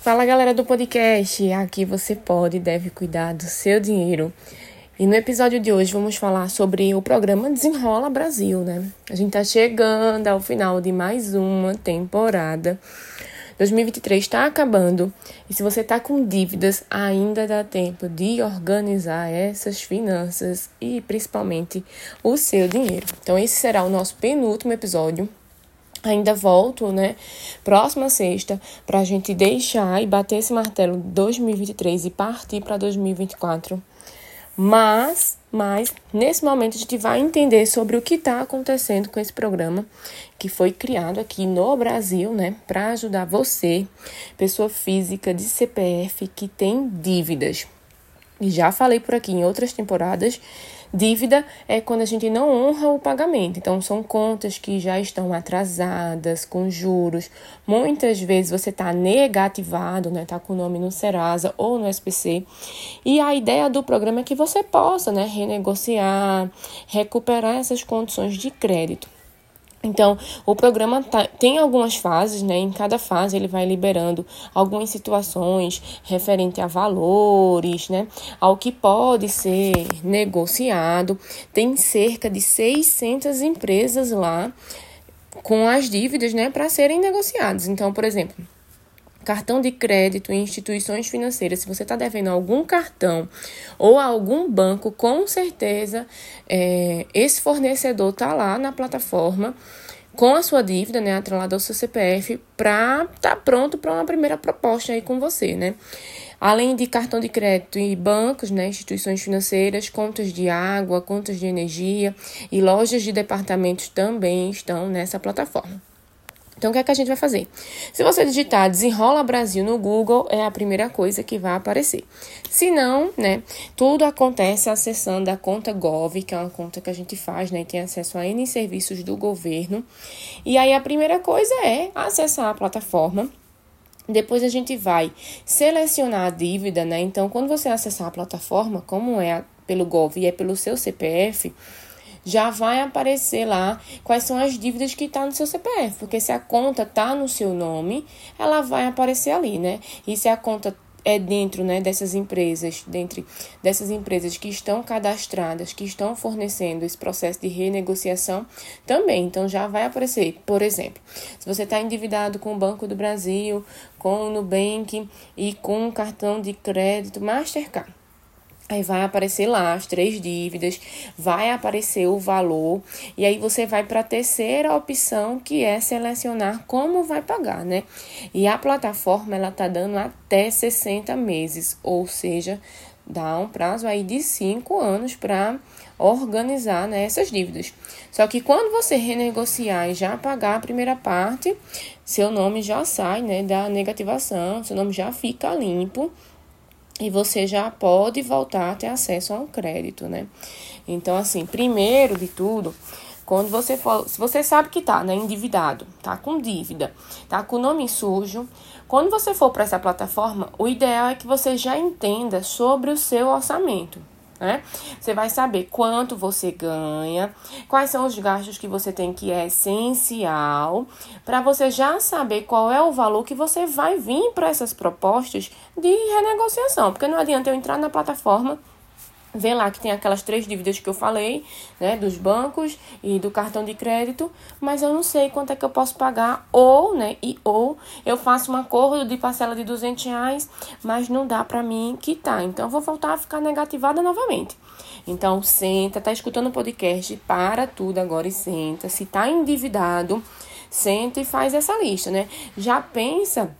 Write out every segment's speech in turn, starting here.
Fala galera do podcast, aqui você pode e deve cuidar do seu dinheiro. E no episódio de hoje vamos falar sobre o programa Desenrola Brasil, né? A gente tá chegando ao final de mais uma temporada. 2023 está acabando e se você está com dívidas, ainda dá tempo de organizar essas finanças e principalmente o seu dinheiro. Então, esse será o nosso penúltimo episódio Ainda volto, né? Próxima sexta, para a gente deixar e bater esse martelo 2023 e partir para 2024. Mas, mas, nesse momento a gente vai entender sobre o que está acontecendo com esse programa que foi criado aqui no Brasil, né? Para ajudar você, pessoa física de CPF que tem dívidas. E já falei por aqui em outras temporadas Dívida é quando a gente não honra o pagamento. Então, são contas que já estão atrasadas, com juros. Muitas vezes você está negativado, né? Está com o nome no Serasa ou no SPC. E a ideia do programa é que você possa, né? Renegociar, recuperar essas condições de crédito. Então, o programa tá, tem algumas fases, né? Em cada fase ele vai liberando algumas situações referente a valores, né? Ao que pode ser negociado. Tem cerca de 600 empresas lá com as dívidas, né, para serem negociadas. Então, por exemplo, cartão de crédito em instituições financeiras, se você está devendo algum cartão ou algum banco, com certeza é, esse fornecedor está lá na plataforma com a sua dívida, né, atrelada ao seu CPF, para estar tá pronto para uma primeira proposta aí com você, né? Além de cartão de crédito e bancos, né, instituições financeiras, contas de água, contas de energia e lojas de departamentos também estão nessa plataforma. Então, o que é que a gente vai fazer? Se você digitar Desenrola Brasil no Google, é a primeira coisa que vai aparecer. Se não, né, tudo acontece acessando a conta Gov, que é uma conta que a gente faz, né, tem acesso a N serviços do governo. E aí, a primeira coisa é acessar a plataforma. Depois a gente vai selecionar a dívida, né? Então, quando você acessar a plataforma, como é pelo Gov e é pelo seu CPF, já vai aparecer lá quais são as dívidas que está no seu CPF, porque se a conta está no seu nome, ela vai aparecer ali, né? E se a conta é dentro né, dessas empresas, dentre dessas empresas que estão cadastradas, que estão fornecendo esse processo de renegociação também. Então já vai aparecer, por exemplo, se você está endividado com o Banco do Brasil, com o Nubank e com o cartão de crédito Mastercard. Aí vai aparecer lá as três dívidas, vai aparecer o valor, e aí você vai para a terceira opção, que é selecionar como vai pagar, né? E a plataforma ela tá dando até 60 meses, ou seja, dá um prazo aí de 5 anos para organizar né, essas dívidas. Só que quando você renegociar e já pagar a primeira parte, seu nome já sai né, da negativação, seu nome já fica limpo e você já pode voltar a ter acesso a um crédito, né? Então, assim, primeiro de tudo, quando você for, se você sabe que tá, né, endividado, tá com dívida, tá com nome sujo, quando você for para essa plataforma, o ideal é que você já entenda sobre o seu orçamento, né? Você vai saber quanto você ganha, quais são os gastos que você tem que é essencial, para você já saber qual é o valor que você vai vir para essas propostas de renegociação, porque não adianta eu entrar na plataforma vê lá que tem aquelas três dívidas que eu falei, né, dos bancos e do cartão de crédito, mas eu não sei quanto é que eu posso pagar, ou, né, e ou eu faço um acordo de parcela de 200 reais, mas não dá para mim quitar, então eu vou voltar a ficar negativada novamente. Então, senta, tá escutando o podcast, para tudo agora e senta, se tá endividado, senta e faz essa lista, né, já pensa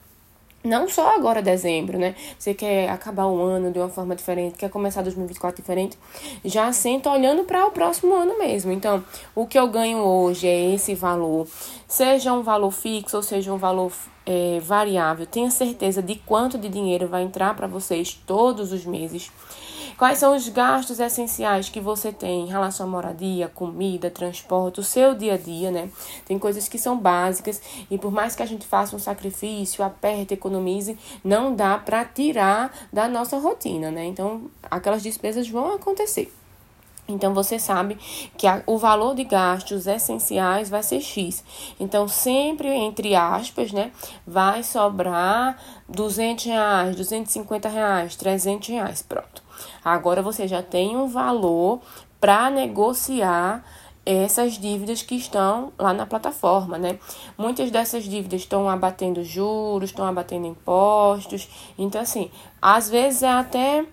não só agora dezembro, né? Você quer acabar o ano de uma forma diferente, quer começar 2024 diferente, já senta olhando para o próximo ano mesmo. Então, o que eu ganho hoje é esse valor, seja um valor fixo ou seja um valor é, variável. Tenha certeza de quanto de dinheiro vai entrar para vocês todos os meses. Quais são os gastos essenciais que você tem em relação à moradia, comida, transporte, o seu dia a dia, né? Tem coisas que são básicas e por mais que a gente faça um sacrifício, aperte, economize, não dá para tirar da nossa rotina, né? Então, aquelas despesas vão acontecer. Então você sabe que a, o valor de gastos essenciais vai ser X. Então sempre entre aspas, né, vai sobrar 200 reais, 250 reais, 300 reais, pronto. Agora você já tem um valor para negociar essas dívidas que estão lá na plataforma, né? Muitas dessas dívidas estão abatendo juros, estão abatendo impostos. Então, assim, às vezes é até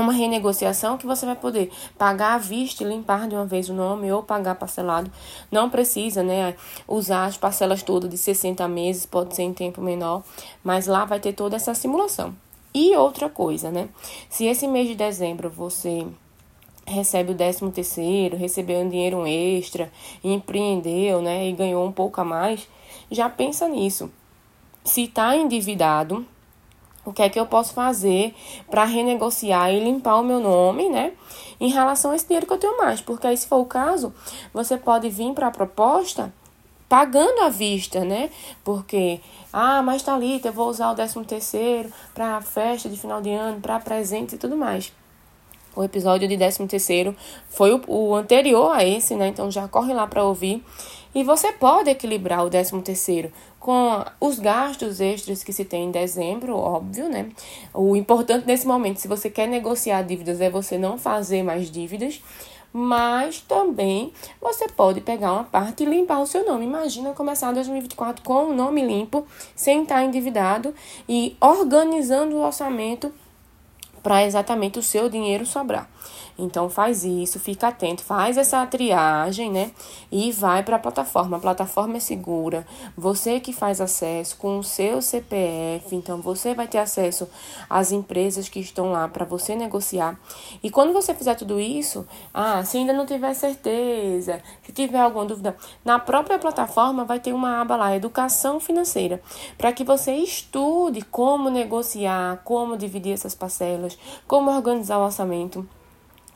uma renegociação que você vai poder pagar à vista e limpar de uma vez o nome ou pagar parcelado. Não precisa, né, usar as parcelas todas de 60 meses, pode ser em tempo menor, mas lá vai ter toda essa simulação. E outra coisa, né? Se esse mês de dezembro você recebe o décimo terceiro, recebeu um dinheiro extra, empreendeu, né, e ganhou um pouco a mais, já pensa nisso. Se está endividado, o que é que eu posso fazer para renegociar e limpar o meu nome, né? Em relação a esse dinheiro que eu tenho mais, porque aí, se for o caso, você pode vir para a proposta pagando à vista, né? Porque, ah, mas Thalita, eu vou usar o 13 terceiro para festa de final de ano, para presente e tudo mais. O episódio de 13 terceiro foi o, o anterior a esse, né? Então já corre lá para ouvir. E você pode equilibrar o 13 terceiro com os gastos extras que se tem em dezembro, óbvio, né? O importante nesse momento, se você quer negociar dívidas, é você não fazer mais dívidas, mas também você pode pegar uma parte e limpar o seu nome. Imagina começar 2024 com o nome limpo, sem estar endividado e organizando o orçamento para exatamente o seu dinheiro sobrar. Então faz isso, fica atento, faz essa triagem, né? E vai para a plataforma. A plataforma é segura. Você que faz acesso com o seu CPF, então você vai ter acesso às empresas que estão lá para você negociar. E quando você fizer tudo isso, ah, se ainda não tiver certeza, se tiver alguma dúvida, na própria plataforma vai ter uma aba lá, educação financeira, para que você estude como negociar, como dividir essas parcelas, como organizar o orçamento.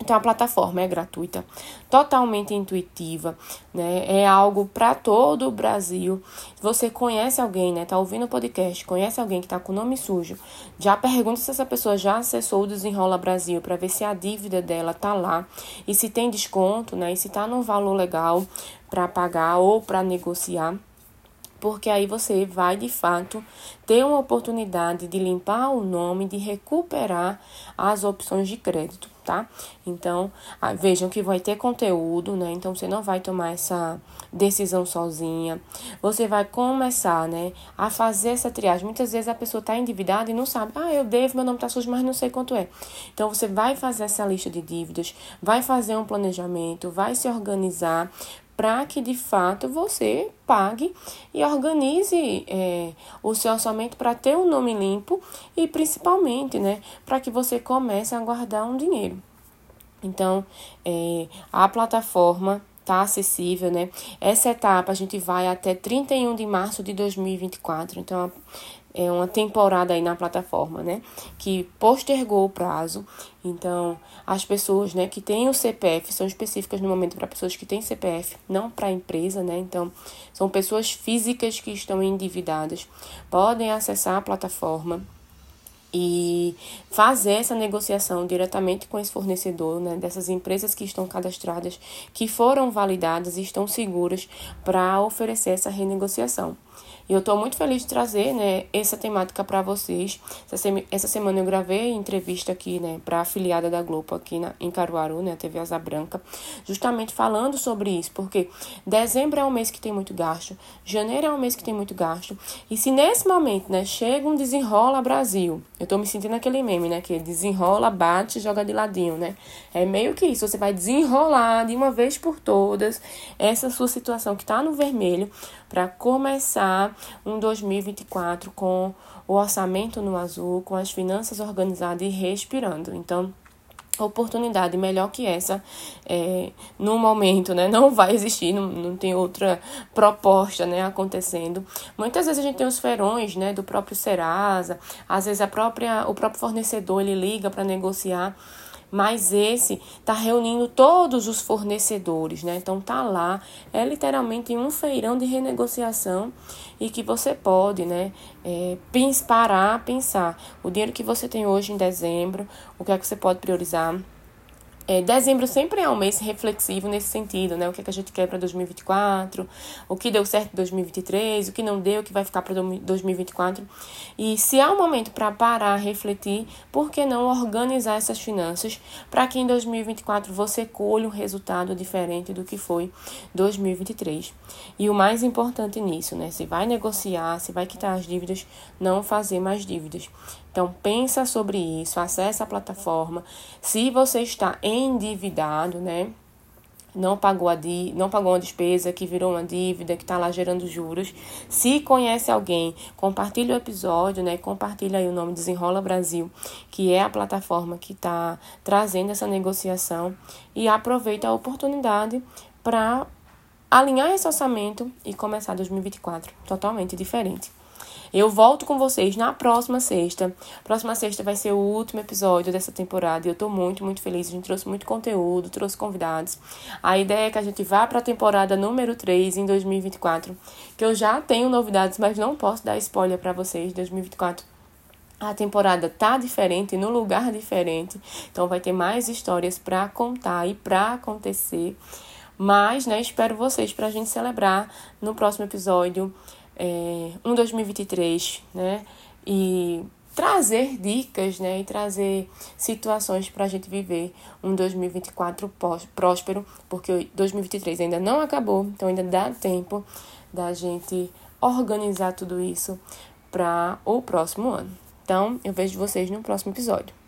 Então a plataforma é gratuita, totalmente intuitiva, né? É algo para todo o Brasil. Você conhece alguém, né? Tá ouvindo o podcast, conhece alguém que tá com o nome sujo? Já pergunta se essa pessoa já acessou o Desenrola Brasil para ver se a dívida dela tá lá e se tem desconto, né? E se tá num valor legal para pagar ou para negociar porque aí você vai de fato ter uma oportunidade de limpar o nome, de recuperar as opções de crédito tá? Então, ah, vejam que vai ter conteúdo, né? Então, você não vai tomar essa decisão sozinha. Você vai começar, né, a fazer essa triagem. Muitas vezes a pessoa está endividada e não sabe, ah, eu devo, meu nome está sujo, mas não sei quanto é. Então, você vai fazer essa lista de dívidas, vai fazer um planejamento, vai se organizar para que de fato você pague e organize é, o seu orçamento para ter um nome limpo e principalmente, né, para que você comece a guardar um dinheiro. Então, é, a plataforma está acessível, né? Essa etapa a gente vai até 31 de março de 2024. Então, é uma temporada aí na plataforma, né? Que postergou o prazo. Então, as pessoas, né, que têm o CPF são específicas no momento para pessoas que têm CPF, não para empresa, né? Então, são pessoas físicas que estão endividadas, podem acessar a plataforma e fazer essa negociação diretamente com esse fornecedor, né, dessas empresas que estão cadastradas, que foram validadas e estão seguras para oferecer essa renegociação. E eu estou muito feliz de trazer né, essa temática para vocês. Essa, semana eu gravei entrevista aqui né, para a afiliada da Globo aqui na, em Caruaru, né, a TV Asa Branca, justamente falando sobre isso, porque dezembro é um mês que tem muito gasto, janeiro é um mês que tem muito gasto. E se nesse momento né, chega um desenrola Brasil, eu estou me sentindo aquele meme, né, que desenrola, bate joga de ladinho, né? É meio que isso, você vai desenrolar de uma vez por todas essa sua situação que está no vermelho para começar um 2024 com o orçamento no azul, com as finanças organizadas e respirando. Então, oportunidade melhor que essa é, no momento, né? Não vai existir, não, não tem outra proposta, né, acontecendo. Muitas vezes a gente tem os ferões, né, do próprio Serasa, às vezes a própria, o próprio fornecedor ele liga para negociar mas esse está reunindo todos os fornecedores, né? Então tá lá, é literalmente um feirão de renegociação e que você pode, né, é, parar, pensar o dinheiro que você tem hoje em dezembro, o que é que você pode priorizar é, dezembro sempre é um mês reflexivo nesse sentido, né? O que, é que a gente quer para 2024, o que deu certo em 2023, o que não deu, o que vai ficar para 2024. E se há um momento para parar, refletir, por que não organizar essas finanças para que em 2024 você colhe um resultado diferente do que foi 2023? E o mais importante nisso, né? Se vai negociar, se vai quitar as dívidas, não fazer mais dívidas. Então pensa sobre isso, acessa a plataforma. Se você está endividado, né? Não pagou, a di não pagou uma despesa que virou uma dívida, que está lá gerando juros. Se conhece alguém, compartilha o episódio, né? Compartilha aí o nome Desenrola Brasil, que é a plataforma que está trazendo essa negociação. E aproveita a oportunidade para alinhar esse orçamento e começar 2024 totalmente diferente. Eu volto com vocês na próxima sexta. Próxima sexta vai ser o último episódio dessa temporada e eu tô muito, muito feliz. A gente trouxe muito conteúdo, trouxe convidados. A ideia é que a gente vá para a temporada número 3 em 2024, que eu já tenho novidades, mas não posso dar spoiler para vocês. 2024 a temporada tá diferente, no lugar diferente, então vai ter mais histórias para contar e para acontecer. Mas, né, espero vocês para a gente celebrar no próximo episódio é, um 2023, né? E trazer dicas, né? E trazer situações para a gente viver um 2024 próspero, porque 2023 ainda não acabou, então ainda dá tempo da gente organizar tudo isso para o próximo ano. Então, eu vejo vocês no próximo episódio.